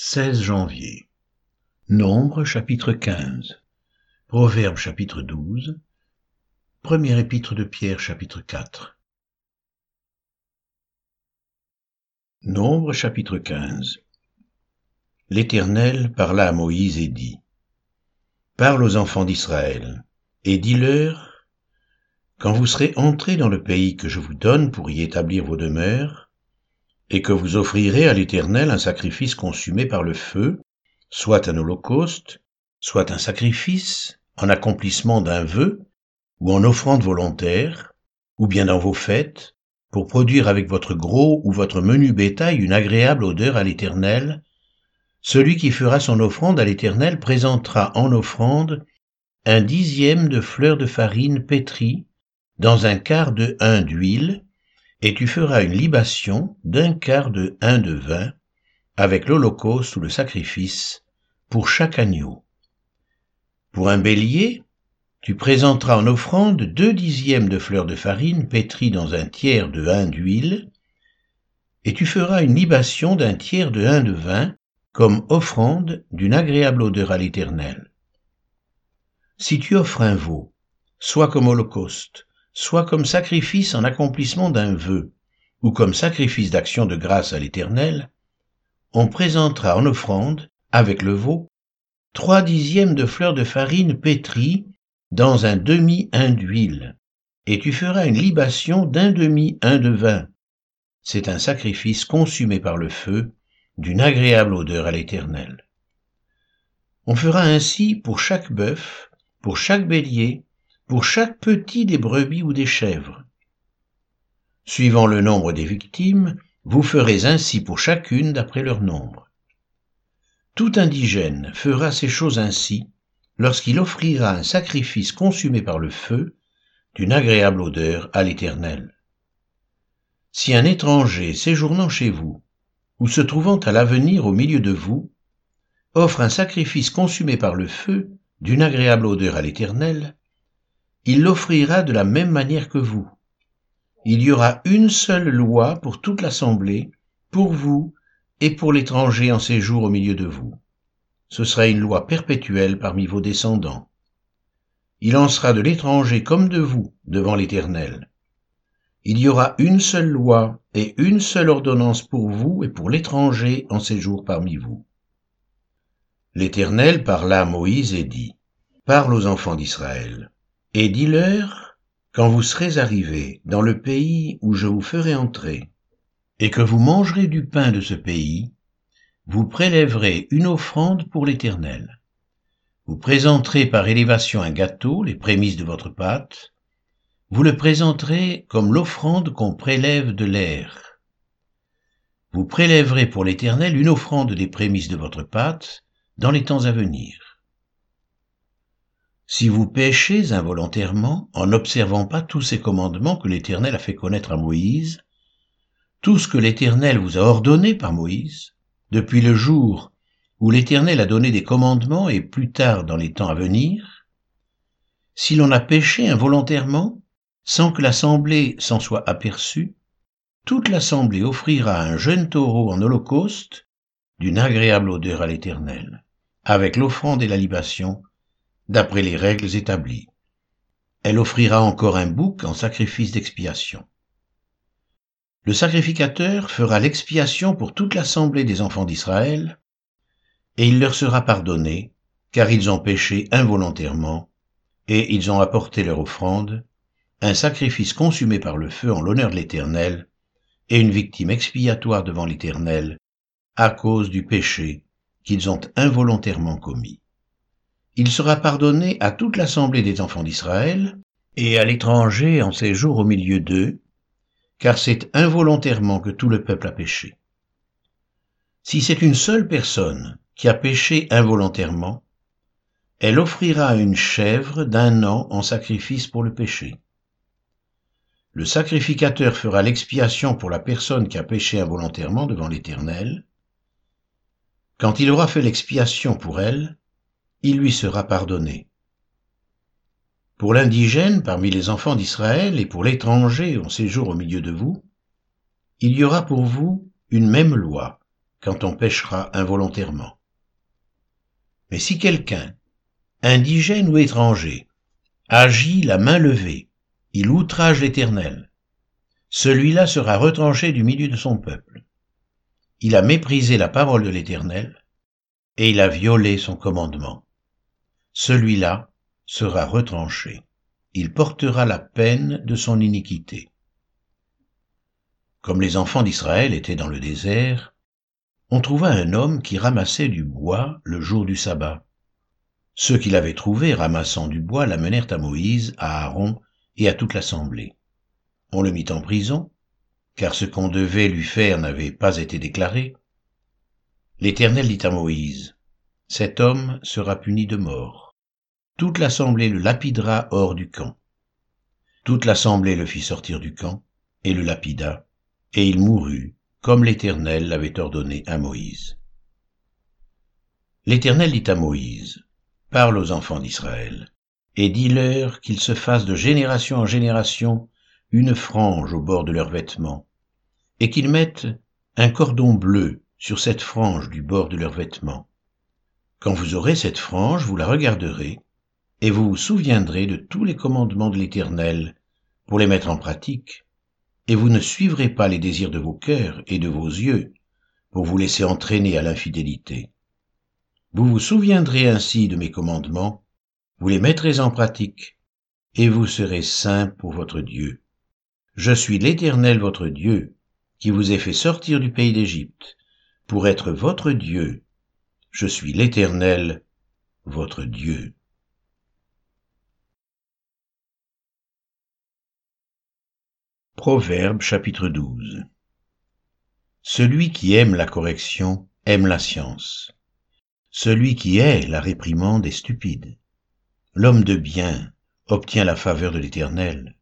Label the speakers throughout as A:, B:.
A: 16 janvier. Nombre chapitre 15. Proverbe chapitre 12. Premier épître de Pierre chapitre 4. Nombre chapitre 15. L'Éternel parla à Moïse et dit, Parle aux enfants d'Israël, et dis-leur, Quand vous serez entrés dans le pays que je vous donne pour y établir vos demeures, et que vous offrirez à l'Éternel un sacrifice consumé par le feu, soit un holocauste, soit un sacrifice, en accomplissement d'un vœu, ou en offrande volontaire, ou bien dans vos fêtes, pour produire avec votre gros ou votre menu bétail une agréable odeur à l'Éternel, celui qui fera son offrande à l'Éternel présentera en offrande un dixième de fleurs de farine pétrie dans un quart de un d'huile, et tu feras une libation d'un quart de un de vin avec l'holocauste ou le sacrifice pour chaque agneau. Pour un bélier, tu présenteras en offrande deux dixièmes de fleurs de farine pétries dans un tiers de un d'huile, et tu feras une libation d'un tiers de un de vin comme offrande d'une agréable odeur à l'Éternel. Si tu offres un veau, soit comme holocauste, soit comme sacrifice en accomplissement d'un vœu, ou comme sacrifice d'action de grâce à l'Éternel, on présentera en offrande, avec le veau, trois dixièmes de fleurs de farine pétrie dans un demi-un d'huile, et tu feras une libation d'un demi-un de vin. C'est un sacrifice consumé par le feu, d'une agréable odeur à l'Éternel. On fera ainsi pour chaque bœuf, pour chaque bélier, pour chaque petit des brebis ou des chèvres. Suivant le nombre des victimes, vous ferez ainsi pour chacune d'après leur nombre. Tout indigène fera ces choses ainsi lorsqu'il offrira un sacrifice consumé par le feu d'une agréable odeur à l'Éternel. Si un étranger séjournant chez vous, ou se trouvant à l'avenir au milieu de vous, offre un sacrifice consumé par le feu d'une agréable odeur à l'Éternel, il l'offrira de la même manière que vous. Il y aura une seule loi pour toute l'assemblée, pour vous et pour l'étranger en séjour au milieu de vous. Ce sera une loi perpétuelle parmi vos descendants. Il en sera de l'étranger comme de vous devant l'Éternel. Il y aura une seule loi et une seule ordonnance pour vous et pour l'étranger en séjour parmi vous. L'Éternel parla à Moïse et dit, Parle aux enfants d'Israël. Et dis-leur, quand vous serez arrivés dans le pays où je vous ferai entrer, et que vous mangerez du pain de ce pays, vous prélèverez une offrande pour l'Éternel. Vous présenterez par élévation un gâteau, les prémices de votre pâte. Vous le présenterez comme l'offrande qu'on prélève de l'air. Vous prélèverez pour l'Éternel une offrande des prémices de votre pâte dans les temps à venir. Si vous péchez involontairement en n'observant pas tous ces commandements que l'Éternel a fait connaître à Moïse, tout ce que l'Éternel vous a ordonné par Moïse, depuis le jour où l'Éternel a donné des commandements et plus tard dans les temps à venir, si l'on a péché involontairement, sans que l'assemblée s'en soit aperçue, toute l'assemblée offrira un jeune taureau en holocauste d'une agréable odeur à l'Éternel, avec l'offrande et la libation d'après les règles établies. Elle offrira encore un bouc en sacrifice d'expiation. Le sacrificateur fera l'expiation pour toute l'assemblée des enfants d'Israël, et il leur sera pardonné, car ils ont péché involontairement, et ils ont apporté leur offrande, un sacrifice consumé par le feu en l'honneur de l'Éternel, et une victime expiatoire devant l'Éternel, à cause du péché qu'ils ont involontairement commis il sera pardonné à toute l'assemblée des enfants d'Israël et à l'étranger en séjour au milieu d'eux, car c'est involontairement que tout le peuple a péché. Si c'est une seule personne qui a péché involontairement, elle offrira une chèvre d'un an en sacrifice pour le péché. Le sacrificateur fera l'expiation pour la personne qui a péché involontairement devant l'Éternel. Quand il aura fait l'expiation pour elle, il lui sera pardonné. Pour l'indigène parmi les enfants d'Israël et pour l'étranger en séjour au milieu de vous, il y aura pour vous une même loi, quand on péchera involontairement. Mais si quelqu'un, indigène ou étranger, agit la main levée, il outrage l'Éternel, celui-là sera retranché du milieu de son peuple. Il a méprisé la parole de l'Éternel, et il a violé son commandement. Celui-là sera retranché. Il portera la peine de son iniquité. Comme les enfants d'Israël étaient dans le désert, on trouva un homme qui ramassait du bois le jour du sabbat. Ceux qui l'avaient trouvé ramassant du bois l'amenèrent à Moïse, à Aaron et à toute l'assemblée. On le mit en prison, car ce qu'on devait lui faire n'avait pas été déclaré. L'Éternel dit à Moïse, Cet homme sera puni de mort. Toute l'assemblée le lapidera hors du camp. Toute l'assemblée le fit sortir du camp, et le lapida, et il mourut, comme l'Éternel l'avait ordonné à Moïse. L'Éternel dit à Moïse, Parle aux enfants d'Israël, et dis-leur qu'ils se fassent de génération en génération une frange au bord de leurs vêtements, et qu'ils mettent un cordon bleu sur cette frange du bord de leurs vêtements. Quand vous aurez cette frange, vous la regarderez, et vous vous souviendrez de tous les commandements de l'Éternel pour les mettre en pratique, et vous ne suivrez pas les désirs de vos cœurs et de vos yeux pour vous laisser entraîner à l'infidélité. Vous vous souviendrez ainsi de mes commandements, vous les mettrez en pratique, et vous serez saints pour votre Dieu. Je suis l'Éternel votre Dieu, qui vous ai fait sortir du pays d'Égypte, pour être votre Dieu. Je suis l'Éternel votre Dieu. Proverbe chapitre 12 Celui qui aime la correction aime la science. Celui qui hait la réprimande est stupide. L'homme de bien obtient la faveur de l'Éternel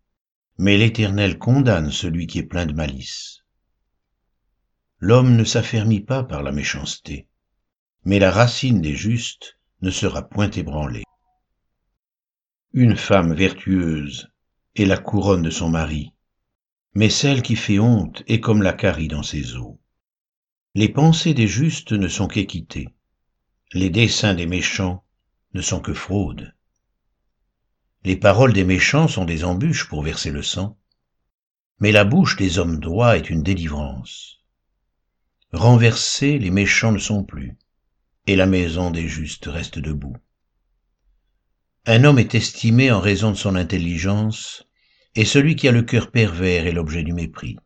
A: mais l'Éternel condamne celui qui est plein de malice. L'homme ne s'affermit pas par la méchanceté, mais la racine des justes ne sera point ébranlée. Une femme vertueuse est la couronne de son mari, mais celle qui fait honte est comme la carie dans ses eaux. Les pensées des justes ne sont qu'équité, les desseins des méchants ne sont que fraude. Les paroles des méchants sont des embûches pour verser le sang, mais la bouche des hommes droits est une délivrance. Renversés, les méchants ne sont plus, et la maison des justes reste debout. Un homme est estimé en raison de son intelligence, et celui qui a le cœur pervers est l'objet du mépris.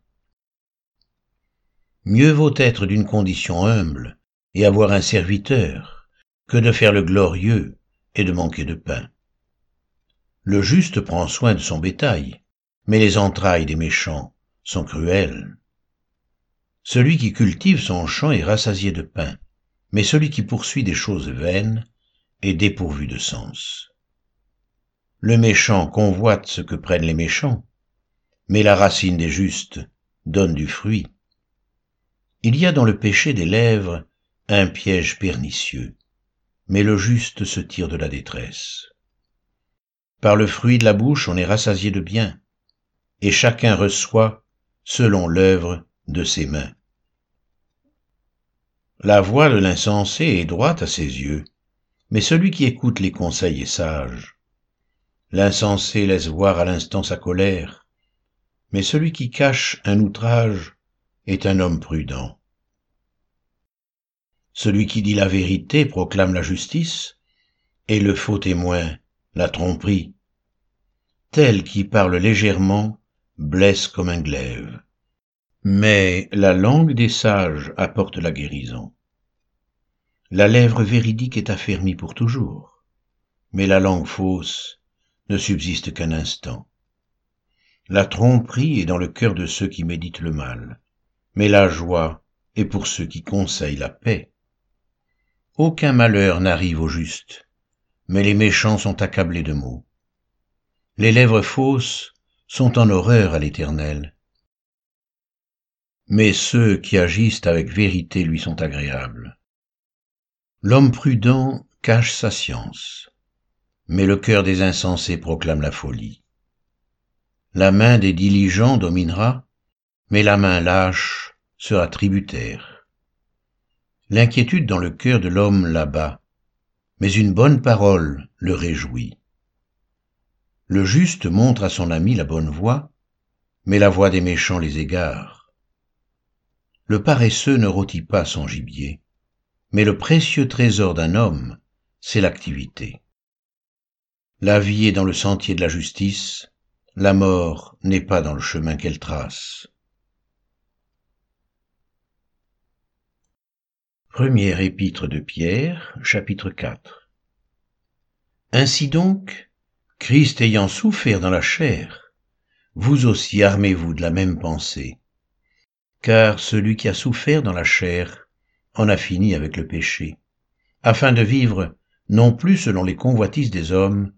A: Mieux vaut être d'une condition humble et avoir un serviteur que de faire le glorieux et de manquer de pain. Le juste prend soin de son bétail, mais les entrailles des méchants sont cruelles. Celui qui cultive son champ est rassasié de pain, mais celui qui poursuit des choses vaines est dépourvu de sens. Le méchant convoite ce que prennent les méchants, mais la racine des justes donne du fruit. Il y a dans le péché des lèvres un piège pernicieux, mais le juste se tire de la détresse. Par le fruit de la bouche on est rassasié de bien, et chacun reçoit selon l'œuvre de ses mains. La voix de l'insensé est droite à ses yeux, mais celui qui écoute les conseils est sage. L'insensé laisse voir à l'instant sa colère, mais celui qui cache un outrage est un homme prudent. Celui qui dit la vérité proclame la justice, et le faux témoin la tromperie. Tel qui parle légèrement blesse comme un glaive. Mais la langue des sages apporte la guérison. La lèvre véridique est affermie pour toujours, mais la langue fausse ne subsiste qu'un instant. La tromperie est dans le cœur de ceux qui méditent le mal, mais la joie est pour ceux qui conseillent la paix. Aucun malheur n'arrive au juste, mais les méchants sont accablés de maux. Les lèvres fausses sont en horreur à l'Éternel, mais ceux qui agissent avec vérité lui sont agréables. L'homme prudent cache sa science, mais le cœur des insensés proclame la folie. La main des diligents dominera, mais la main lâche sera tributaire. l'inquiétude dans le cœur de l'homme là-bas, mais une bonne parole le réjouit. Le juste montre à son ami la bonne voie, mais la voie des méchants les égare. Le paresseux ne rôtit pas son gibier, mais le précieux trésor d'un homme, c'est l'activité. La vie est dans le sentier de la justice, la mort n'est pas dans le chemin qu'elle trace. Première épître de Pierre, chapitre 4 Ainsi donc, Christ ayant souffert dans la chair, vous aussi armez-vous de la même pensée. Car celui qui a souffert dans la chair en a fini avec le péché, afin de vivre non plus selon les convoitises des hommes,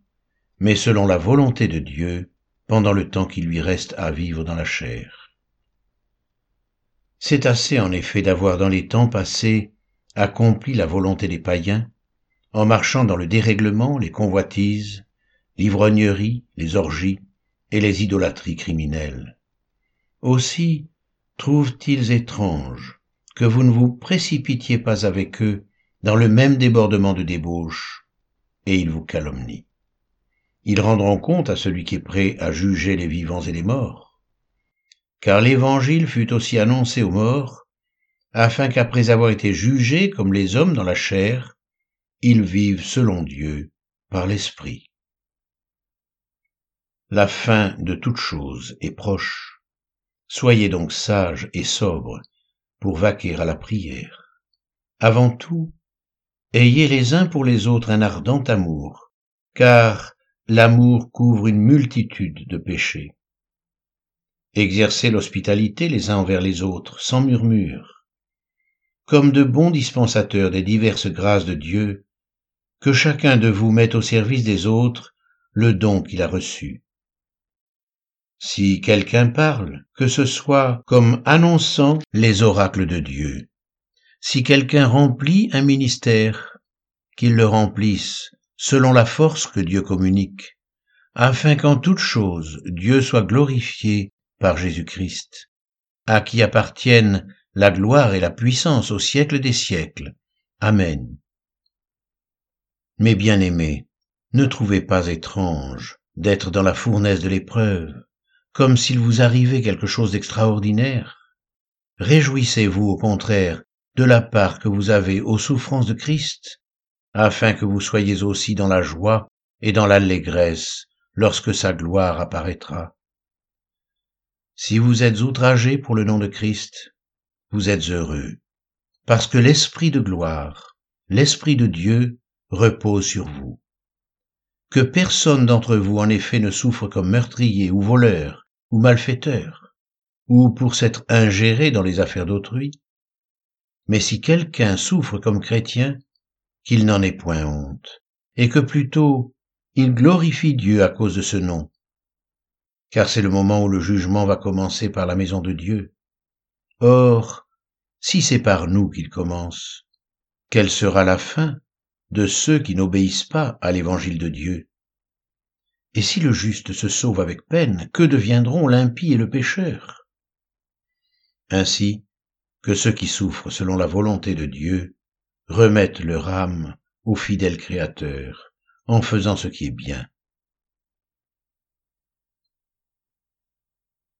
A: mais selon la volonté de Dieu pendant le temps qui lui reste à vivre dans la chair. C'est assez en effet d'avoir dans les temps passés accompli la volonté des païens, en marchant dans le dérèglement, les convoitises, l'ivrognerie, les orgies et les idolâtries criminelles. Aussi trouvent-ils étrange que vous ne vous précipitiez pas avec eux dans le même débordement de débauche, et ils vous calomnient. Ils rendront compte à celui qui est prêt à juger les vivants et les morts. Car l'Évangile fut aussi annoncé aux morts afin qu'après avoir été jugés comme les hommes dans la chair, ils vivent selon Dieu par l'Esprit. La fin de toute chose est proche. Soyez donc sages et sobres pour vaquer à la prière. Avant tout, ayez les uns pour les autres un ardent amour, car l'amour couvre une multitude de péchés. Exercez l'hospitalité les uns envers les autres sans murmure comme de bons dispensateurs des diverses grâces de Dieu, que chacun de vous mette au service des autres le don qu'il a reçu. Si quelqu'un parle, que ce soit comme annonçant les oracles de Dieu. Si quelqu'un remplit un ministère, qu'il le remplisse selon la force que Dieu communique, afin qu'en toute chose Dieu soit glorifié par Jésus-Christ, à qui appartiennent la gloire et la puissance au siècle des siècles. Amen. Mes bien-aimés, ne trouvez pas étrange d'être dans la fournaise de l'épreuve, comme s'il vous arrivait quelque chose d'extraordinaire. Réjouissez-vous au contraire de la part que vous avez aux souffrances de Christ, afin que vous soyez aussi dans la joie et dans l'allégresse lorsque sa gloire apparaîtra. Si vous êtes outragés pour le nom de Christ, vous êtes heureux, parce que l'Esprit de gloire, l'Esprit de Dieu repose sur vous. Que personne d'entre vous en effet ne souffre comme meurtrier ou voleur ou malfaiteur, ou pour s'être ingéré dans les affaires d'autrui. Mais si quelqu'un souffre comme chrétien, qu'il n'en ait point honte, et que plutôt il glorifie Dieu à cause de ce nom, car c'est le moment où le jugement va commencer par la maison de Dieu. Or, si c'est par nous qu'il commence, quelle sera la fin de ceux qui n'obéissent pas à l'évangile de Dieu? Et si le juste se sauve avec peine, que deviendront l'impie et le pécheur? Ainsi que ceux qui souffrent selon la volonté de Dieu remettent leur âme au fidèle Créateur en faisant ce qui est bien.